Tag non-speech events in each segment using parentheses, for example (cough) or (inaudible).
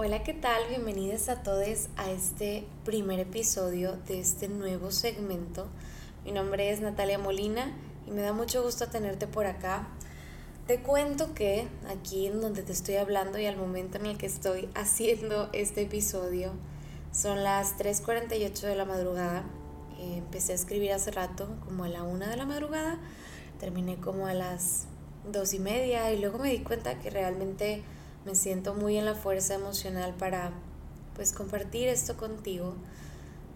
Hola, ¿qué tal? Bienvenidos a todos a este primer episodio de este nuevo segmento. Mi nombre es Natalia Molina y me da mucho gusto tenerte por acá. Te cuento que aquí en donde te estoy hablando y al momento en el que estoy (laughs) haciendo este episodio son las 3.48 de la madrugada. Eh, empecé a escribir hace rato, como a la 1 de la madrugada. Terminé como a las 2 y media y luego me di cuenta que realmente me siento muy en la fuerza emocional para pues compartir esto contigo.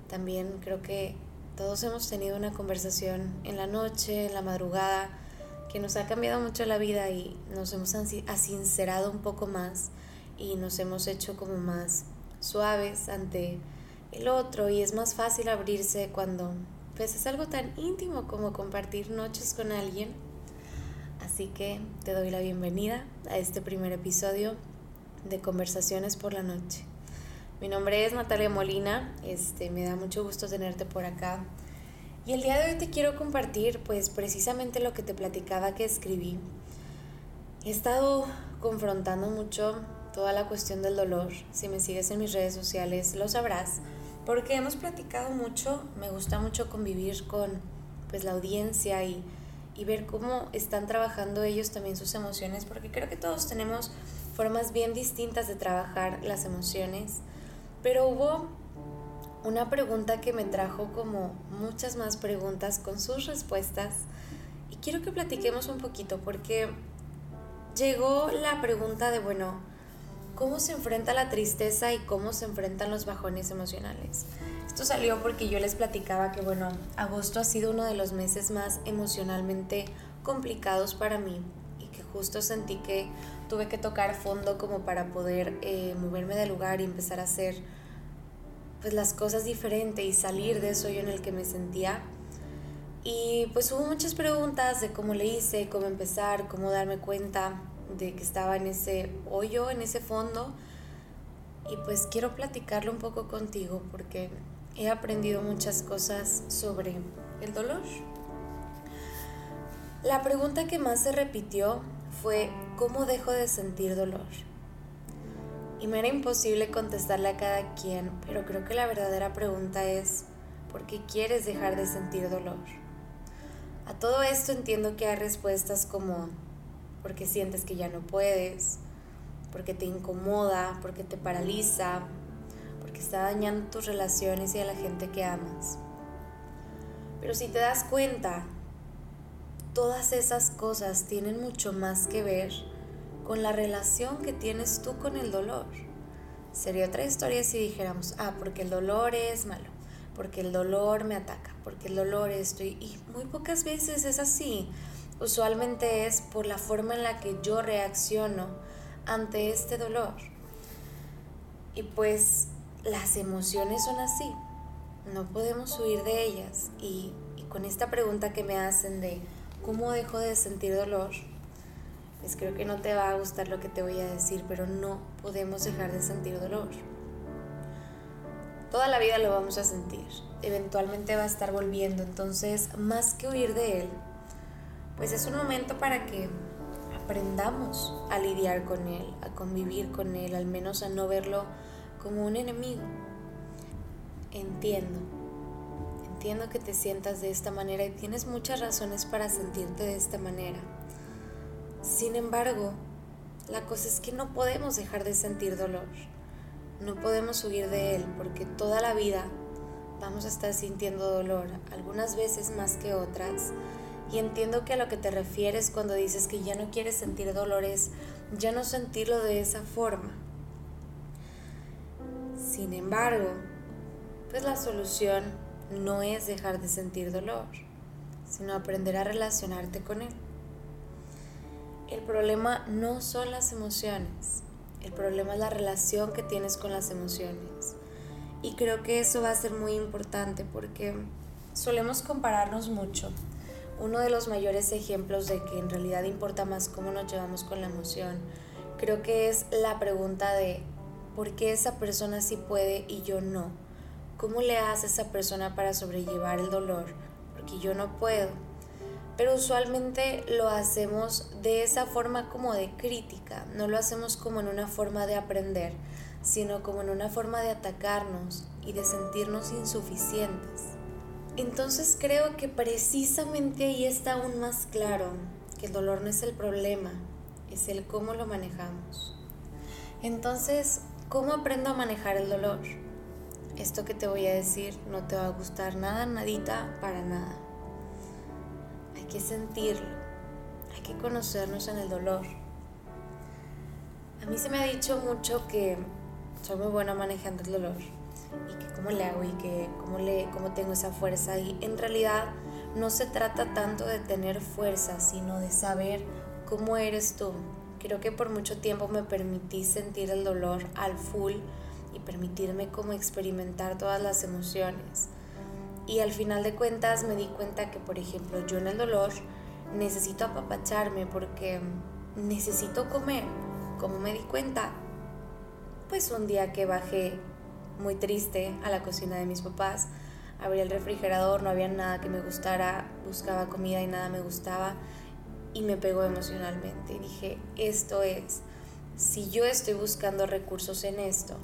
También creo que todos hemos tenido una conversación en la noche, en la madrugada, que nos ha cambiado mucho la vida y nos hemos asincerado un poco más y nos hemos hecho como más suaves ante el otro y es más fácil abrirse cuando pues es algo tan íntimo como compartir noches con alguien Así que te doy la bienvenida a este primer episodio de Conversaciones por la Noche. Mi nombre es Natalia Molina, este, me da mucho gusto tenerte por acá. Y el día de hoy te quiero compartir pues precisamente lo que te platicaba que escribí. He estado confrontando mucho toda la cuestión del dolor. Si me sigues en mis redes sociales lo sabrás, porque hemos platicado mucho, me gusta mucho convivir con pues la audiencia y y ver cómo están trabajando ellos también sus emociones, porque creo que todos tenemos formas bien distintas de trabajar las emociones, pero hubo una pregunta que me trajo como muchas más preguntas con sus respuestas y quiero que platiquemos un poquito porque llegó la pregunta de, bueno, ¿cómo se enfrenta la tristeza y cómo se enfrentan los bajones emocionales? Esto salió porque yo les platicaba que, bueno, agosto ha sido uno de los meses más emocionalmente complicados para mí y que justo sentí que tuve que tocar fondo como para poder eh, moverme del lugar y empezar a hacer pues las cosas diferentes y salir de eso yo en el que me sentía. Y pues hubo muchas preguntas de cómo le hice, cómo empezar, cómo darme cuenta de que estaba en ese hoyo, en ese fondo. Y pues quiero platicarlo un poco contigo porque he aprendido muchas cosas sobre el dolor. La pregunta que más se repitió fue ¿cómo dejo de sentir dolor? Y me era imposible contestarle a cada quien, pero creo que la verdadera pregunta es ¿por qué quieres dejar de sentir dolor? A todo esto entiendo que hay respuestas como porque sientes que ya no puedes, porque te incomoda, porque te paraliza, porque está dañando tus relaciones y a la gente que amas. Pero si te das cuenta, todas esas cosas tienen mucho más que ver con la relación que tienes tú con el dolor. Sería otra historia si dijéramos, ah, porque el dolor es malo, porque el dolor me ataca, porque el dolor estoy y muy pocas veces es así. Usualmente es por la forma en la que yo reacciono ante este dolor. Y pues las emociones son así, no podemos huir de ellas. Y, con esta pregunta que me hacen de cómo dejo de sentir dolor, pues creo que no te va a gustar lo que te voy a decir, pero no podemos dejar de sentir dolor. Toda la vida lo vamos a sentir, eventualmente va a estar volviendo, entonces más que huir de él, pues es un momento para que aprendamos a lidiar con él, a convivir con él, al menos a no verlo como un enemigo. Entiendo, entiendo que te sientas de esta manera y tienes muchas razones para sentirte de esta manera. Sin embargo, la cosa es que no podemos dejar de sentir dolor. No podemos huir de él porque toda la vida vamos a estar sintiendo dolor, algunas veces más que otras. Y entiendo que a lo que te refieres cuando dices que ya no quieres sentir dolor es ya no sentirlo de esa forma. Sin embargo, pues la solución no es dejar de sentir dolor, sino aprender a relacionarte con él. El problema no son las emociones, el problema es la relación que tienes con las emociones. Y creo que eso va a ser muy importante porque solemos compararnos mucho. Uno de los mayores ejemplos de que en realidad importa más cómo nos llevamos con la emoción, creo que es la pregunta de ¿Por qué esa persona sí puede y yo no? ¿Cómo le hace esa persona para sobrellevar el dolor? Porque yo no puedo. Pero usualmente lo hacemos de esa forma como de crítica, no lo hacemos como en una forma de aprender, sino como en una forma de atacarnos y de sentirnos insuficientes. Entonces creo que precisamente ahí está aún más claro que el dolor no es el problema, es el cómo lo manejamos. Entonces, ¿cómo aprendo a manejar el dolor? Esto que te voy a decir no te va a gustar nada, nadita, para nada. Hay que sentirlo, hay que conocernos en el dolor. A mí se me ha dicho mucho que soy muy buena manejando el dolor y que cómo le hago y que cómo, le, cómo tengo esa fuerza. Y en realidad no se trata tanto de tener fuerza, sino de saber cómo eres tú. Creo que por mucho tiempo me permití sentir el dolor al full y permitirme como experimentar todas las emociones. Y al final de cuentas me di cuenta que, por ejemplo, yo en el dolor necesito apapacharme porque necesito comer. Como me di cuenta, pues un día que bajé muy triste a la cocina de mis papás, abrí el refrigerador, no había nada que me gustara, buscaba comida y nada me gustaba y me pegó emocionalmente. Dije, esto es, si yo estoy buscando recursos en esto,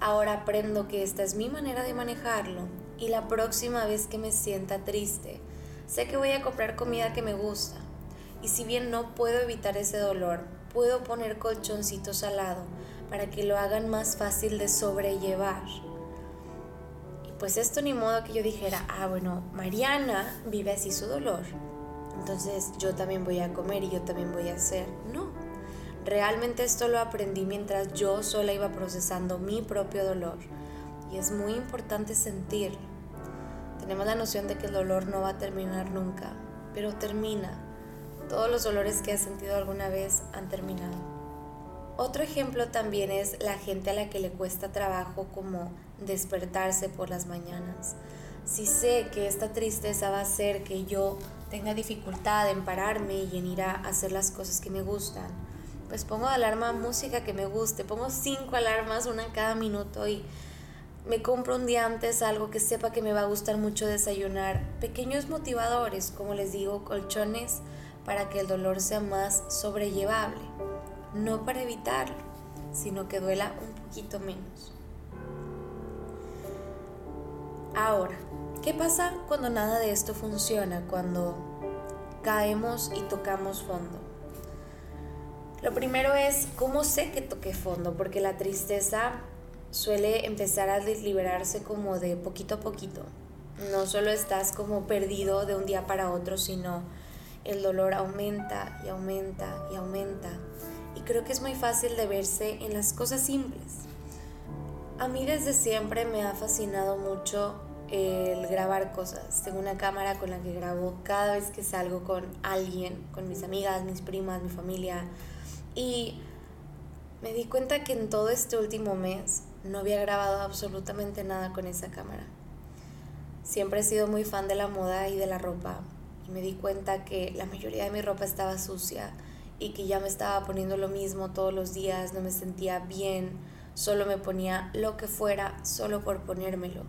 ahora aprendo que esta es mi manera de manejarlo y la próxima vez que me sienta triste, sé que voy a comprar comida que me gusta. Y si bien no puedo evitar ese dolor, puedo poner colchoncitos al lado para que lo hagan más fácil de sobrellevar. Y pues esto ni modo que yo dijera, ah, bueno, Mariana vive así su dolor, entonces yo también voy a comer y yo también voy a hacer. No, realmente esto lo aprendí mientras yo sola iba procesando mi propio dolor. Y es muy importante sentirlo. Tenemos la noción de que el dolor no va a terminar nunca, pero termina. Todos los dolores que has sentido alguna vez han terminado. Otro ejemplo también es la gente a la que le cuesta trabajo como despertarse por las mañanas. Si sé que esta tristeza va a hacer que yo tenga dificultad en pararme y en ir a hacer las cosas que me gustan, pues pongo de alarma música que me guste, pongo cinco alarmas, una cada minuto y me compro un día antes algo que sepa que me va a gustar mucho desayunar, pequeños motivadores, como les digo, colchones para que el dolor sea más sobrellevable, no para evitarlo, sino que duela un poquito menos. Ahora, ¿Qué pasa cuando nada de esto funciona? Cuando caemos y tocamos fondo. Lo primero es, ¿cómo sé que toqué fondo? Porque la tristeza suele empezar a desliberarse como de poquito a poquito. No solo estás como perdido de un día para otro, sino el dolor aumenta y aumenta y aumenta. Y creo que es muy fácil de verse en las cosas simples. A mí desde siempre me ha fascinado mucho el grabar cosas. Tengo una cámara con la que grabo cada vez que salgo con alguien, con mis amigas, mis primas, mi familia. Y me di cuenta que en todo este último mes no había grabado absolutamente nada con esa cámara. Siempre he sido muy fan de la moda y de la ropa y me di cuenta que la mayoría de mi ropa estaba sucia y que ya me estaba poniendo lo mismo todos los días, no me sentía bien, solo me ponía lo que fuera solo por ponérmelo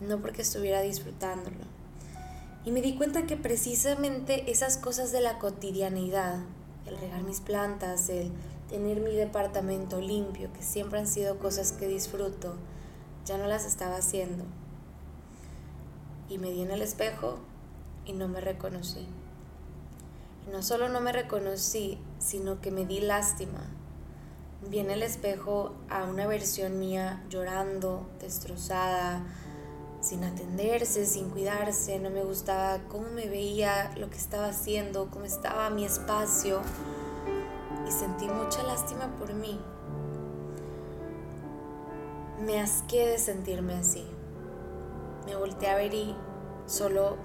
no porque estuviera disfrutándolo. Y me di cuenta que precisamente esas cosas de la cotidianidad, el regar mis plantas, el tener mi departamento limpio, que siempre han sido cosas que disfruto, ya no las estaba haciendo. Y me di en el espejo y no me reconocí. Y no solo no me reconocí, sino que me di lástima. Vi en el espejo a una versión mía llorando, destrozada, sin atenderse, sin cuidarse, no me gustaba cómo me veía, lo que estaba haciendo, cómo estaba mi espacio y sentí mucha lástima por mí. Me asqué de sentirme así. Me volteé a ver y solo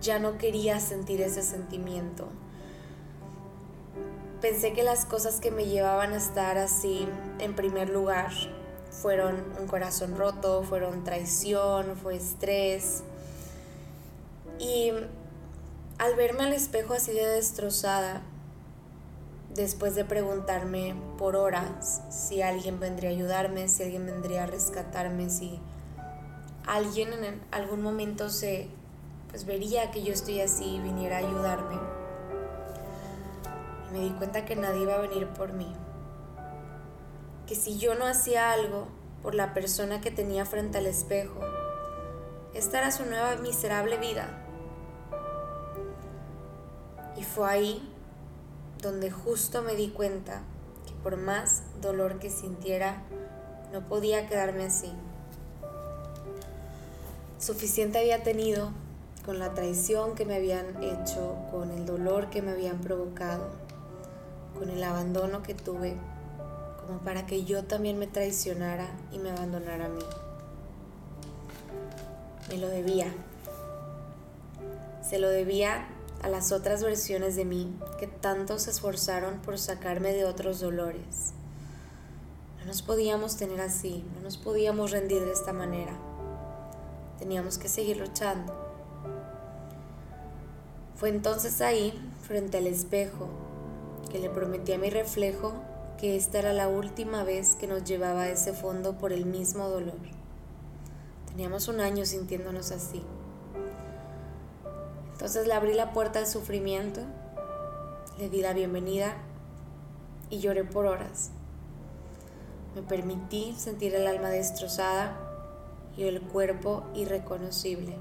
ya no quería sentir ese sentimiento. Pensé que las cosas que me llevaban a estar así en primer lugar fueron un corazón roto, fueron traición, fue estrés. Y al verme al espejo así de destrozada, después de preguntarme por horas si alguien vendría a ayudarme, si alguien vendría a rescatarme, si alguien en algún momento se pues vería que yo estoy así y viniera a ayudarme. Me di cuenta que nadie iba a venir por mí que si yo no hacía algo por la persona que tenía frente al espejo, esta era su nueva miserable vida. Y fue ahí donde justo me di cuenta que por más dolor que sintiera, no podía quedarme así. Suficiente había tenido con la traición que me habían hecho, con el dolor que me habían provocado, con el abandono que tuve, como para que yo también me traicionara y me abandonara a mí. Me lo debía. Se lo debía a las otras versiones de mí que tanto se esforzaron por sacarme de otros dolores. No nos podíamos tener así, no nos podíamos rendir de esta manera. Teníamos que seguir luchando. Fue entonces ahí, frente al espejo, que le prometí a mi reflejo que esta era la última vez que nos llevaba a ese fondo por el mismo dolor. Teníamos un año sintiéndonos así. Entonces le abrí la puerta al sufrimiento, le di la bienvenida y lloré por horas. Me permití sentir el alma destrozada y el cuerpo irreconocible.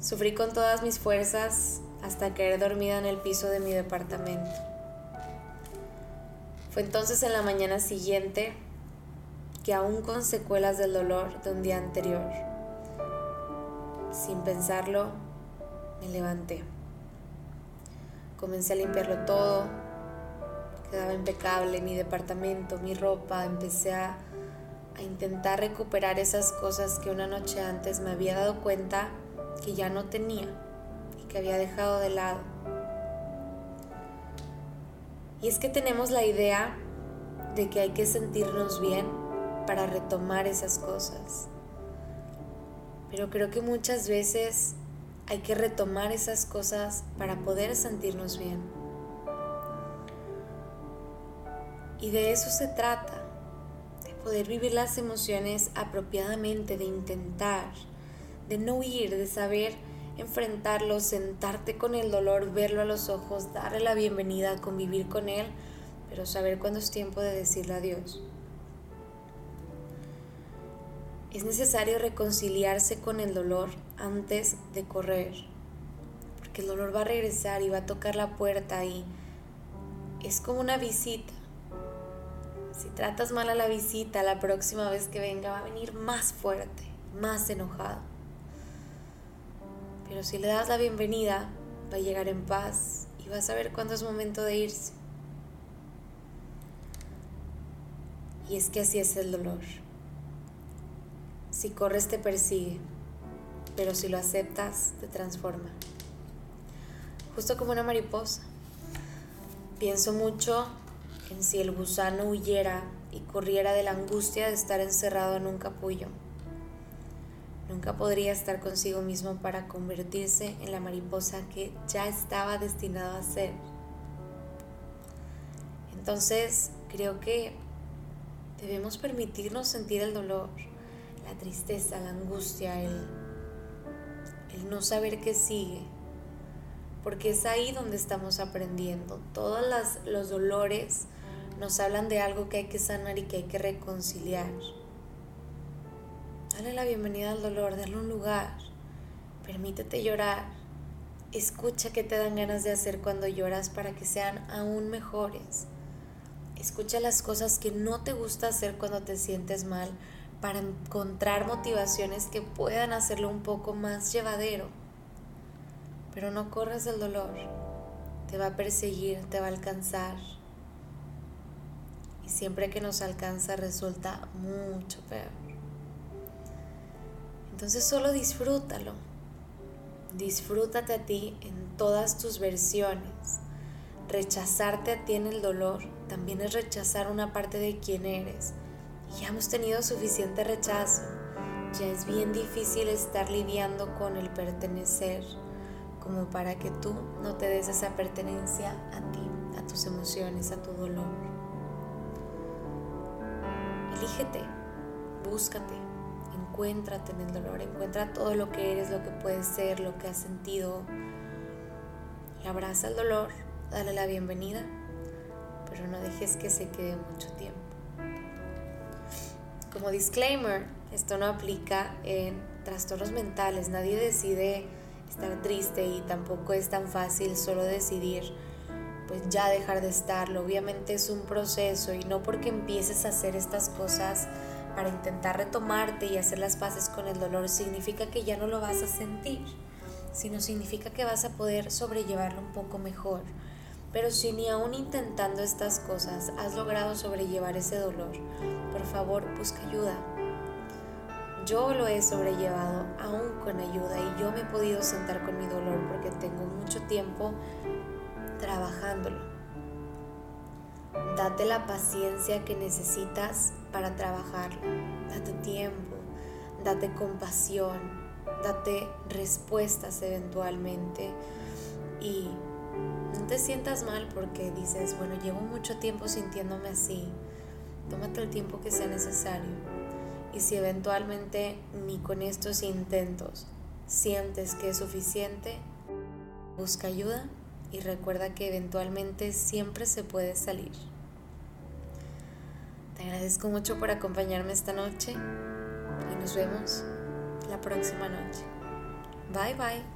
Sufrí con todas mis fuerzas hasta caer dormida en el piso de mi departamento. Fue entonces en la mañana siguiente que aún con secuelas del dolor de un día anterior, sin pensarlo, me levanté. Comencé a limpiarlo todo, quedaba impecable mi departamento, mi ropa, empecé a, a intentar recuperar esas cosas que una noche antes me había dado cuenta que ya no tenía y que había dejado de lado. Y es que tenemos la idea de que hay que sentirnos bien para retomar esas cosas. Pero creo que muchas veces hay que retomar esas cosas para poder sentirnos bien. Y de eso se trata, de poder vivir las emociones apropiadamente, de intentar de no huir, de saber enfrentarlo, sentarte con el dolor, verlo a los ojos, darle la bienvenida, convivir con él, pero saber cuándo es tiempo de decirle adiós. Es necesario reconciliarse con el dolor antes de correr, porque el dolor va a regresar y va a tocar la puerta y es como una visita. Si tratas mal a la visita, la próxima vez que venga va a venir más fuerte, más enojado. Pero si le das la bienvenida, va a llegar en paz y va a saber cuándo es momento de irse. Y es que así es el dolor. Si corres te persigue, pero si lo aceptas te transforma. Justo como una mariposa. Pienso mucho en si el gusano huyera y corriera de la angustia de estar encerrado en un capullo Nunca podría estar consigo mismo para convertirse en la mariposa que ya estaba destinado a ser. Entonces, creo que debemos permitirnos sentir el dolor, la tristeza, la angustia, el, el no saber qué sigue, porque es ahí donde estamos aprendiendo. Todos los dolores nos hablan de algo que hay que sanar y que hay que reconciliar. Dale la bienvenida al dolor, dale un lugar. Permítete llorar. Escucha qué te dan ganas de hacer cuando lloras para que sean aún mejores. Escucha las cosas que no te gusta hacer cuando te sientes mal para encontrar motivaciones que puedan hacerlo un poco más llevadero. Pero no corras del dolor. Te va a perseguir, te va a alcanzar. Y siempre que nos alcanza resulta mucho peor. Entonces solo disfrútalo. Disfrútate a ti en todas tus versiones. Rechazarte a ti en el dolor también es rechazar una parte de quien eres. Ya hemos tenido suficiente rechazo. Ya es bien difícil estar lidiando con el pertenecer como para que tú no te des esa pertenencia a ti, a tus emociones, a tu dolor. Elígete, búscate, encuéntrate en el dolor, encuentra todo lo que eres, lo que puedes ser, lo que has sentido. Y abraza el dolor, dale la bienvenida, pero no dejes que se quede mucho tiempo. Como disclaimer, esto no aplica en trastornos mentales. Nadie decide estar triste y tampoco es tan fácil solo decidir pues ya dejar de estarlo. Obviamente es un proceso y no porque empieces a hacer estas cosas para intentar retomarte y hacer las paces con el dolor significa que ya no lo vas a sentir, sino significa que vas a poder sobrellevarlo un poco mejor. Pero si ni aún intentando estas cosas has logrado sobrellevar ese dolor, por favor busca ayuda. Yo lo he sobrellevado aún con ayuda y yo me he podido sentar con mi dolor porque tengo mucho tiempo trabajándolo. Date la paciencia que necesitas para trabajarlo. Date tiempo, date compasión, date respuestas eventualmente y no te sientas mal porque dices, bueno, llevo mucho tiempo sintiéndome así. Tómate el tiempo que sea necesario. Y si eventualmente ni con estos intentos sientes que es suficiente, busca ayuda y recuerda que eventualmente siempre se puede salir. Te agradezco mucho por acompañarme esta noche y nos vemos la próxima noche. Bye bye.